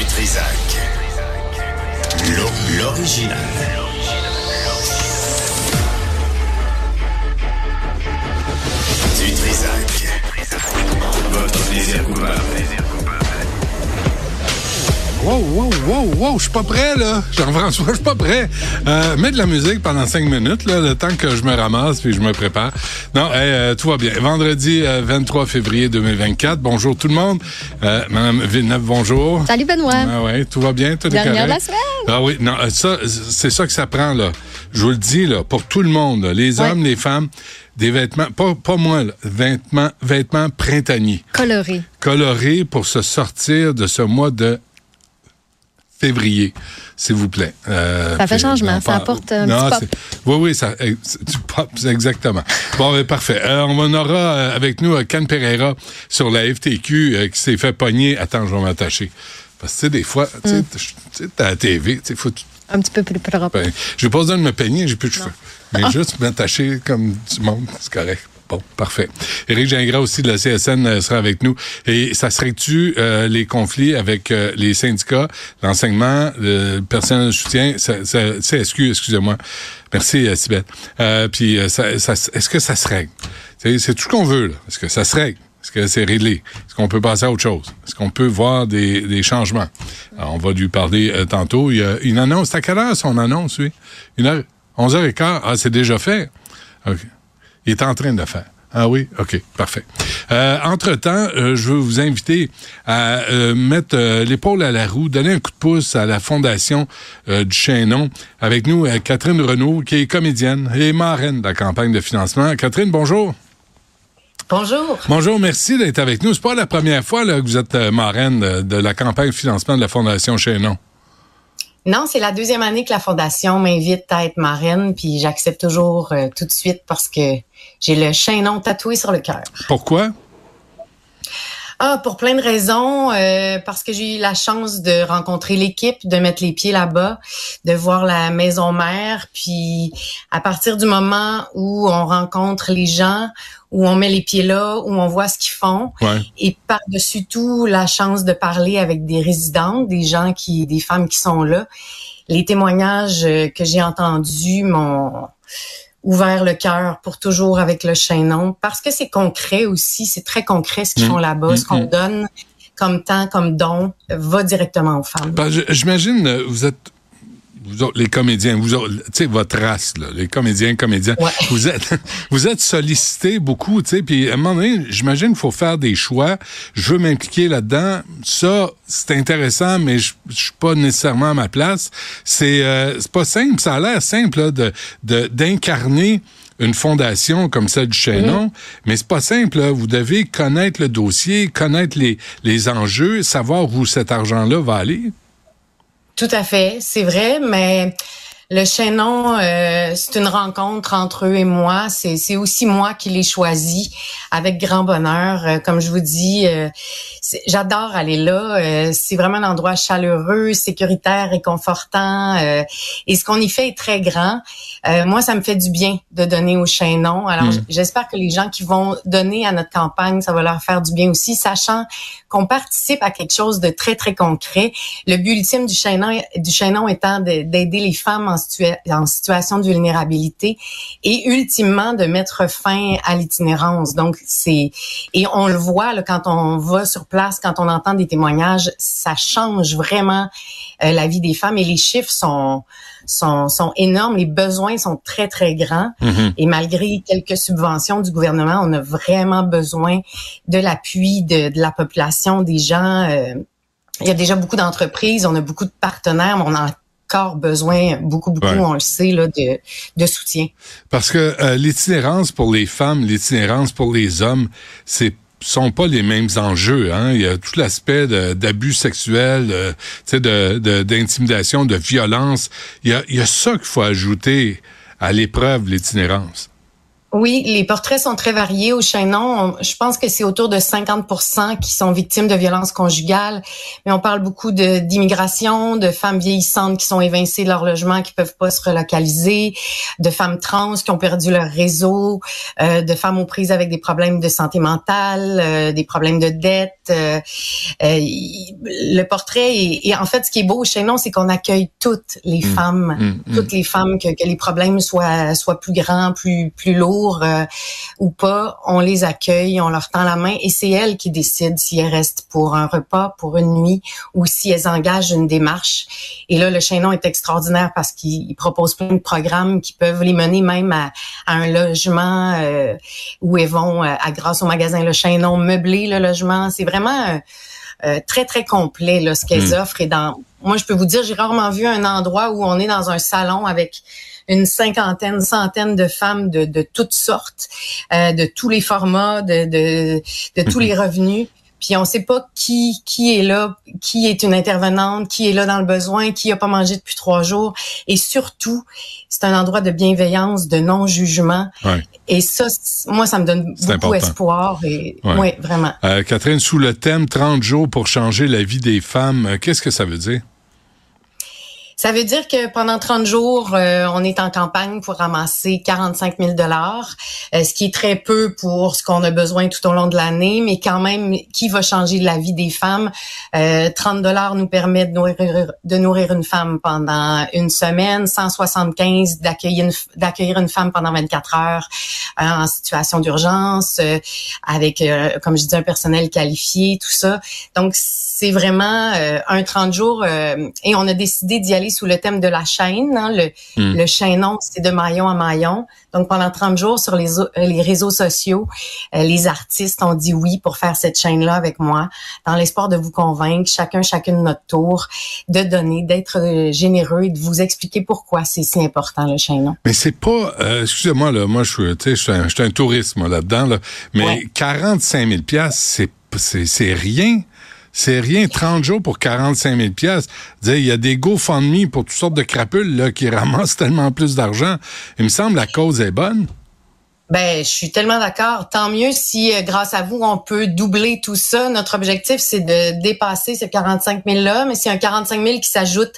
Du Trisac. L'o- L'original. Du Trisac. Votre plaisir coupable. Wow, wow, wow, wow, je suis pas prêt, là. Jean-François, je suis pas prêt. Euh, mets de la musique pendant cinq minutes, là, le temps que je me ramasse puis je me prépare. Non, hey, euh, tout va bien. Vendredi euh, 23 février 2024. Bonjour tout le monde. Euh, Madame Villeneuve, bonjour. Salut Benoît. Ah ouais, tout va bien, tout est Dernière correct? de la semaine. Ah oui, non, euh, ça, c'est ça que ça prend, là. Je vous le dis, là, pour tout le monde, là, les Ouais. hommes, les femmes, des vêtements, pas, pas moi, là, vêtements, vêtements printaniers Coloré. coloré pour se sortir de ce mois de février, s'il vous plaît. Euh, Ça fait puis, changement, ça apporte un Non, petit pop. Oui, oui, ça, c'est du pop, c'est exactement. Bon, ben, parfait. Euh, on aura euh, avec nous euh, Can Pereira sur la FTQ euh, qui s'est fait pogner. Attends, je vais m'attacher. Parce que, tu sais, des fois, tu sais, Mm. sais, t'as la TV, tu faut... Un petit peu plus propre. ben, j'ai pas besoin de me peigner, j'ai plus de cheveux. Mais juste m'attacher comme du monde, c'est correct. Bon, parfait. Éric Gingras aussi de la CSN euh, sera avec nous. Et ça serait-tu euh, les conflits avec euh, les syndicats, l'enseignement, le personnel de soutien, ça, ça, CSQ, excusez-moi. Merci, euh, Sybelle. Euh, puis, euh, ça, ça, est-ce que ça se règle? C'est, tout ce qu'on veut, là. Est-ce que ça se règle? Est-ce que c'est réglé? Est-ce qu'on peut passer à autre chose? Est-ce qu'on peut voir des, des changements? Alors, on va lui parler euh, tantôt. Il y a une annonce. C'est à quelle heure son annonce, lui? Une heure? 11h15? Ah, c'est déjà fait? OK. Il est en train de le faire. Ah oui? OK, parfait. Euh, entre-temps, euh, je veux vous inviter à euh, mettre l'épaule à la roue, donner un coup de pouce à la Fondation du Chaînon. Avec nous, Catherine Renaud, qui est comédienne et marraine de la campagne de financement. Catherine, bonjour. Bonjour. Bonjour, merci d'être avec nous. C'est pas la première fois là, que vous êtes marraine de, de la campagne de financement de la Fondation Chaînon. Non, c'est la deuxième année que la Fondation m'invite à être marraine, puis j'accepte toujours euh, tout de suite parce que j'ai le chaînon tatoué sur le cœur. Pourquoi? Ah, pour plein de raisons, euh, parce que j'ai eu la chance de rencontrer l'équipe, de mettre les pieds là-bas, de voir la maison mère, puis à partir du moment où on rencontre les gens, où on met les pieds là, où on voit ce qu'ils font, Ouais. et par-dessus tout, la chance de parler avec des résidentes, des gens qui, des femmes qui sont là. Les témoignages euh, que j'ai entendus m'ont ouvert le cœur pour toujours avec le chaînon parce que c'est concret aussi, c'est très concret ce qu'ils Mm. font là-bas, ce Mm, qu'on mm. donne comme temps, comme don, va directement aux femmes. Que J'imagine, vous êtes, vous autres, les comédiens, vous tu sais, votre race, là, les comédiens, comédiens, Ouais. vous êtes, vous êtes sollicités beaucoup, tu sais, puis à un moment donné, j'imagine qu'il faut faire des choix. Je veux m'impliquer là-dedans. Ça, c'est intéressant, mais je, je suis pas nécessairement à ma place. C'est, euh, c'est pas simple. Ça a l'air simple, là, de, de, d'incarner une fondation comme celle du Chaînon, mais c'est pas simple. là. Vous devez connaître le dossier, connaître les, les enjeux, savoir où cet argent-là va aller. Tout à fait, c'est vrai, mais le chaînon, euh, c'est une rencontre entre eux et moi. C'est, c'est aussi moi qui l'ai choisi avec grand bonheur. Euh, comme je vous dis, euh, j'adore aller là. Euh, c'est vraiment un endroit chaleureux, sécuritaire, réconfortant. euh, et ce qu'on y fait est très grand. Euh, moi, ça me fait du bien de donner au chaînon. Alors, Mm. j- j'espère que les gens qui vont donner à notre campagne, ça va leur faire du bien aussi, sachant qu'on participe à quelque chose de très, très concret. Le but ultime du chaînon, du chaînon étant de- d'aider les femmes en, situa- en situation de vulnérabilité et ultimement de mettre fin à l'itinérance. Donc, c'est et on le voit là, quand on va sur place, quand on entend des témoignages, ça change vraiment euh, la vie des femmes et les chiffres sont sont, sont énormes, les besoins sont très très grands et malgré quelques subventions du gouvernement, on a vraiment besoin de l'appui de, de la population, des gens. euh, il y a déjà beaucoup d'entreprises, on a beaucoup de partenaires, mais on a encore besoin beaucoup beaucoup, Ouais. on le sait là, de, de soutien. Parce que euh, l'itinérance pour les femmes, l'itinérance pour les hommes, c'est sont pas les mêmes enjeux. Hein? Il y a tout l'aspect de- d'abus sexuels, tu sais, de, de- d'intimidation, de, violence. Il y a, il y a ça qu'il faut ajouter à l'épreuve, l'itinérance. Oui, les portraits sont très variés au Chaînon. je pense que c'est autour de 50% qui sont victimes de violences conjugales, mais on parle beaucoup de d'immigration, de femmes vieillissantes qui sont évincées de leur logement, qui peuvent pas se relocaliser, de femmes trans qui ont perdu leur réseau, euh, de femmes aux prises avec des problèmes de santé mentale, euh, des problèmes de dette. Euh, le portrait et en fait ce qui est beau au Chaînon, c'est qu'on accueille toutes les mmh. femmes, mmh. Mmh. toutes les femmes que, que les problèmes soient soient plus grands, plus plus lourds euh, ou pas, on les accueille, on leur tend la main et c'est elles qui décident si elles restent pour un repas, pour une nuit ou si elles engagent une démarche. Et là, le Chaînon est extraordinaire parce qu'il propose plein de programmes qui peuvent les mener même à, un logement euh, où elles vont, euh, à, grâce au magasin Le Chaînon, meubler le logement. C'est vraiment... très très complet là, ce qu'elles hmm. offrent et dans moi je peux vous dire j'ai rarement vu un endroit où on est dans un salon avec une cinquantaine, centaine de femmes de, de toutes sortes, euh, de tous les formats, de, de, de tous les revenus. Puis on sait pas qui qui est là, qui est une intervenante, qui est là dans le besoin, qui a pas mangé depuis trois jours. Et surtout, c'est un endroit de bienveillance, de non-jugement. Et ça, moi, ça me donne beaucoup d'espoir. Et ouais. vraiment. Euh, Catherine, sous le thème 30 jours pour changer la vie des femmes, euh, qu'est-ce que ça veut dire? Ça veut dire que pendant 30 jours, euh, on est en campagne pour ramasser 45 000 dollars, euh, ce qui est très peu pour ce qu'on a besoin tout au long de l'année, mais quand même, qui va changer la vie des femmes? Euh, 30 dollars nous permet de nourrir, de nourrir une femme pendant une semaine, 175 d'accueillir une, d'accueillir une femme pendant 24 heures euh, en situation d'urgence, avec, comme je dis, un personnel qualifié, tout ça. Donc, c'est vraiment un 30 jours et on a décidé d'y aller sous le thème de la chaîne. Hein, le, hmm. le chaînon, c'est de maillon à maillon. Donc, pendant 30 jours sur les, euh, les réseaux sociaux, euh, les artistes ont dit oui pour faire cette chaîne-là avec moi, dans l'espoir de vous convaincre, chacun, chacune de notre tour, de donner, d'être euh, généreux et de vous expliquer pourquoi c'est si important, le chaînon. Mais c'est pas, excusez-moi, là, moi, je suis, je suis un, un touriste, là-dedans, là, mais 45 000 c'est c'est rien. C'est rien, 30 jours pour 45 000 pièces. Il y a des GoFundMe pour toutes sortes de crapules là, qui ramassent tellement plus d'argent. Il me semble la cause est bonne. Ben, je suis tellement d'accord. Tant mieux si, euh, grâce à vous, on peut doubler tout ça. Notre objectif, c'est de dépasser ce 45 000-là, mais c'est un 45 000 qui s'ajoute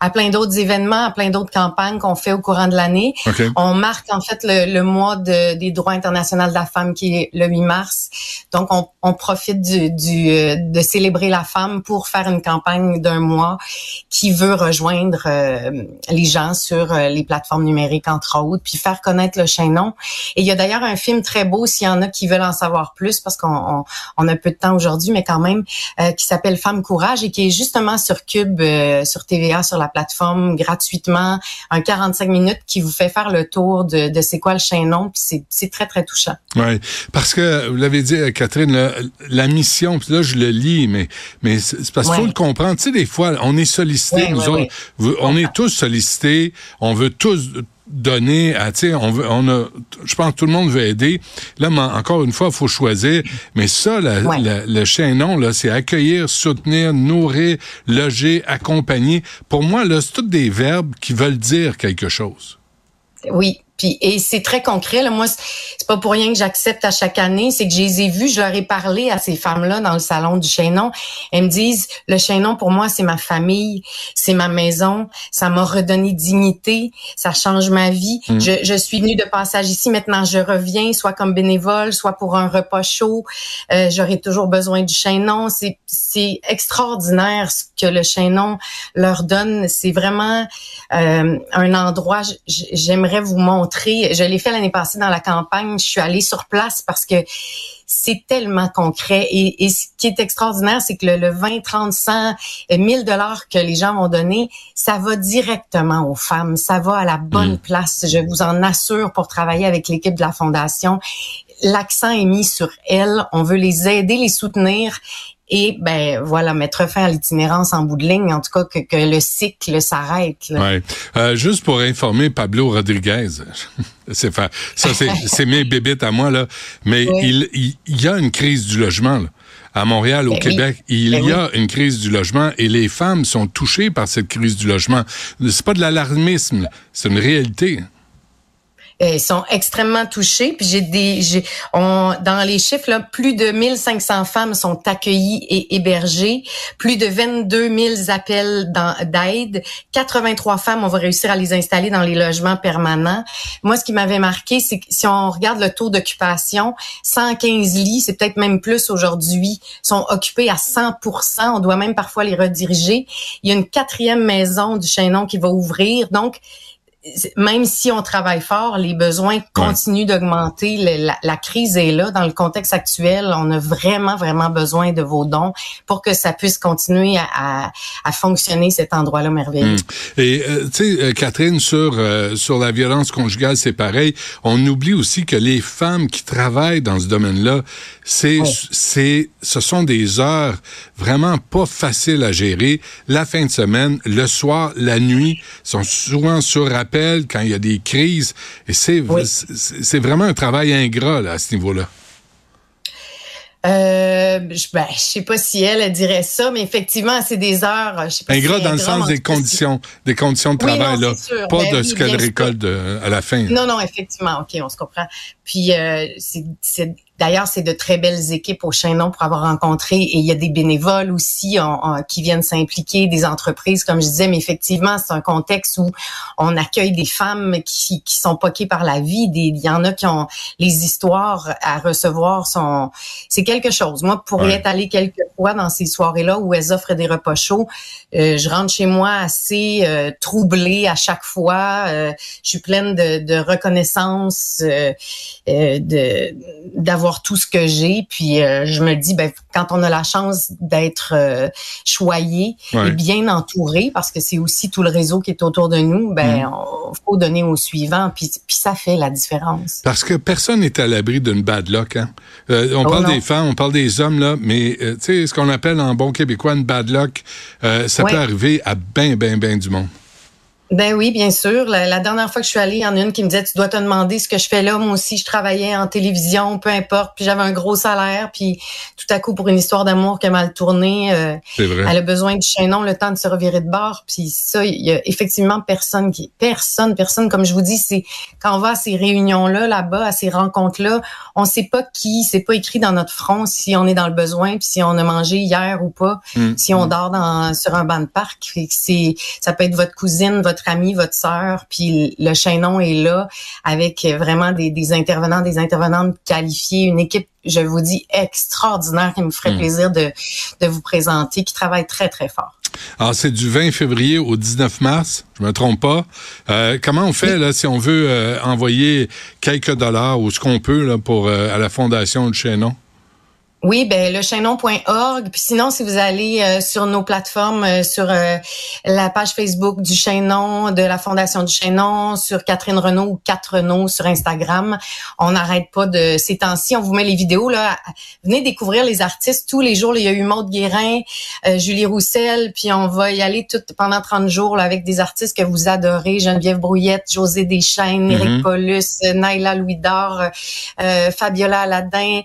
à plein d'autres événements, à plein d'autres campagnes qu'on fait au courant de l'année. On marque en fait le, mois des droits internationaux de la femme qui est le 8 mars. Donc, on, profite du, du, euh, de célébrer la femme pour faire une campagne d'un mois qui veut rejoindre euh, les gens sur les plateformes numériques, entre autres, puis faire connaître le chaînon. Et il y a d'ailleurs un film très beau s'il y en a qui veulent en savoir plus parce qu'on on, a peu de temps aujourd'hui, mais quand même, euh, qui s'appelle Femme Courage et qui est justement sur Cube, euh, sur TVA, sur la plateforme gratuitement, un 45 minutes qui vous fait faire le tour de, de c'est quoi le chaînon, puis c'est très très touchant. Oui, parce que vous l'avez dit, Catherine, la, mission, puis là je le lis, mais mais c'est parce qu'il faut le comprendre. Tu sais, des fois, on est sollicité, nous autres, on est tous sollicités, on veut tous donner à, tu sais, on, veut, on a, je pense que tout le monde veut aider. Là, encore une fois, il faut choisir. Mais ça, le chaînon, là, c'est accueillir, soutenir, nourrir, loger, accompagner. Pour moi, là, c'est tous des verbes qui veulent dire quelque chose. Oui, puis et c'est très concret. Là. Moi, c'est pas pour rien que j'accepte à chaque année. C'est que je les ai vues, je leur ai parlé à ces femmes-là dans le salon du Chaînon. Elles me disent le Chaînon pour moi c'est ma famille, c'est ma maison, ça m'a redonné dignité, ça change ma vie. Mm. Je, je, suis venue de passage ici, maintenant je reviens, soit comme bénévole, soit pour un repas chaud. Euh, J'aurai toujours besoin du Chaînon. C'est c'est extraordinaire ce que le Chaînon leur donne. C'est vraiment euh, un endroit. J'aimerais vous montrer je l'ai fait l'année passée dans la campagne. Je suis allée sur place parce que c'est tellement concret. Et, ce qui est extraordinaire, c'est que le, 20, 30, 100, 1000 dollars que les gens vont donner, ça va directement aux femmes. Ça va à la bonne mm. place. Je vous en assure pour travailler avec l'équipe de la fondation. L'accent est mis sur elles. On veut les aider, les soutenir et ben voilà mettre fin à l'itinérance en bout de ligne, en tout cas que, que le cycle s'arrête. Ouais. Euh, juste pour informer Pablo Rodriguez, c'est ça c'est mes bébites à moi là, mais il, il, y a une crise du logement là. À Montréal, au ben Québec, il ben y a une crise du logement et les femmes sont touchées par cette crise du logement. C'est pas de l'alarmisme, c'est une réalité. Euh, ils sont extrêmement touchés. Puis j'ai des, j'ai, on, dans les chiffres là, plus de 1500 femmes sont accueillies et hébergées, plus de 22 000 appels d'aide, 83 femmes, on va réussir à les installer dans les logements permanents. Moi, ce qui m'avait marqué, c'est que si on regarde le taux d'occupation, 115 lits, c'est peut-être même plus aujourd'hui, sont occupés à 100% On doit même parfois les rediriger. Il y a une quatrième maison du Chaînon qui va ouvrir, donc même si on travaille fort, les besoins continuent d'augmenter. La, crise est là. Dans le contexte actuel, on a vraiment, vraiment besoin de vos dons pour que ça puisse continuer à, fonctionner, cet endroit-là merveilleux. Hmm. Et, euh, tu sais, euh, Catherine, sur, euh, sur la violence conjugale, c'est pareil. On oublie aussi que les femmes qui travaillent dans ce domaine-là, c'est, c'est, ce sont des heures vraiment pas faciles à gérer. La fin de semaine, le soir, la nuit, sont souvent sur quand il y a des crises. Et c'est c'est vraiment un travail ingrat là, à ce niveau-là. Euh, je, ben, je sais pas si elle, dirait ça, mais effectivement, c'est des heures. Je sais pas ingrat dans le sens des conditions, des conditions de travail là, pas ben de ce qu'elle récolte euh, à la fin. Non, non, effectivement, ok, on se comprend. Puis euh, c'est D'ailleurs, c'est de très belles équipes au Chaînon pour avoir rencontré et il y a des bénévoles aussi qui viennent s'impliquer, des entreprises, comme je disais, mais effectivement, c'est un contexte où on accueille des femmes qui, qui sont poquées par la vie. Des, il y en a qui ont les histoires à recevoir sont, c'est quelque chose. Moi, pour y être allée quelques fois dans ces soirées-là où elles offrent des repas chauds, euh, je rentre chez moi assez euh, troublée à chaque fois. Euh, je suis pleine de, de reconnaissance, de d'avoir tout ce que j'ai. Puis euh, je me dis, ben, quand on a la chance d'être euh, choyé et bien entouré, parce que c'est aussi tout le réseau qui est autour de nous, ben, mm. on, faut donner au suivant. Puis, puis ça fait la différence. Parce que personne n'est à l'abri d'une bad luck. Hein? Euh, on oh parle des femmes, on parle des hommes, là, mais tu sais, ce qu'on appelle en bon québécois une bad luck, ça peut arriver à bien, bien, bien du monde. Ben oui, bien sûr. La, dernière fois que je suis allée, il y en a une qui me disait, tu dois te demander ce que je fais là. Moi aussi, je travaillais en télévision, peu importe. Puis j'avais un gros salaire. Puis tout à coup, pour une histoire d'amour qui a mal tourné, euh, elle a besoin du chaînon, le temps de se revirer de bord. Puis ça, il y a effectivement personne qui, personne, personne. Comme je vous dis, c'est quand on va à ces réunions-là, là-bas, à ces rencontres-là, on sait pas qui, c'est pas écrit dans notre front si on est dans le besoin, puis si on a mangé hier ou pas, mm. si on dort dans, sur un banc de parc. C'est, ça peut être votre cousine, votre votre ami, votre sœur, puis le chaînon est là avec vraiment des, intervenants, des intervenantes qualifiées, une équipe, je vous dis, extraordinaire qui me ferait hmm. plaisir de, vous présenter, qui travaille très, très fort. Alors, c'est du 20 février au 19 mars, je me trompe pas. Euh, comment on fait là si on veut euh, envoyer quelques dollars ou ce qu'on peut là, pour euh, à la fondation du Chaînon? Oui, ben le chaînon.org. Puis sinon, si vous allez euh, sur nos plateformes, euh, sur euh, la page Facebook du Chaînon, de la Fondation du Chaînon, sur Catherine Renault ou 4 Renault sur Instagram, on n'arrête pas de ces temps-ci. On vous met les vidéos là. Venez découvrir les artistes tous les jours. il y a eu Maude Guérin, Julie Roussel, puis on va y aller tout pendant 30 jours là, avec des artistes que vous adorez Geneviève Brouillette, José Deschaines, Éric mm Paulus, Naila Louis d'Or, Fabiola Aladin,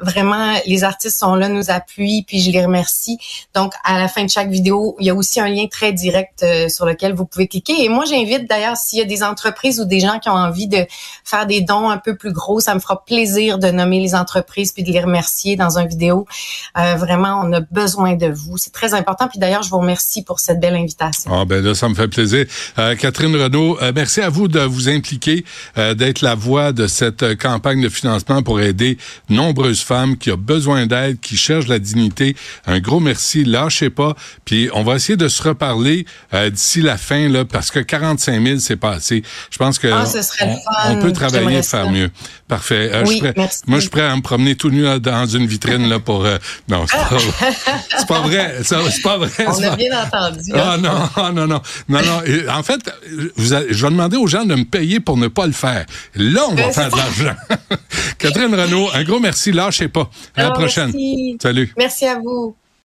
vraiment les artistes sont là, nous appuient, puis je les remercie. Donc, à la fin de chaque vidéo, il y a aussi un lien très direct euh, sur lequel vous pouvez cliquer. Et moi, j'invite d'ailleurs, s'il y a des entreprises ou des gens qui ont envie de faire des dons un peu plus gros, ça me fera plaisir de nommer les entreprises puis de les remercier dans une vidéo. Euh, vraiment, on a besoin de vous. C'est très important. Puis d'ailleurs, je vous remercie pour cette belle invitation. Ah ben là, ça me fait plaisir. Euh, Catherine Renaud, merci à vous de vous impliquer, d'être la voix de cette campagne de financement pour aider nombreuses femmes qui a besoin d'aide, qui cherche la dignité. Un gros merci, lâchez pas. Puis on va essayer de se reparler euh, d'ici la fin, là, parce que 45 000, c'est pas assez. Je pense que ah, on, peut travailler, faire mieux. Parfait. Euh, oui, moi, je suis prêt à me promener tout nu dans une vitrine là pour. Euh, non, c'est pas, vrai. C'est pas vrai. On a bien entendu. Ah non, ah, non, non, non, non. en fait, vous je vais demander aux gens de me payer pour ne pas le faire. Là, on va ben, faire de l'argent. Catherine Renaud, un gros merci. Lâchez pas. À la prochaine. Salut. Merci à vous.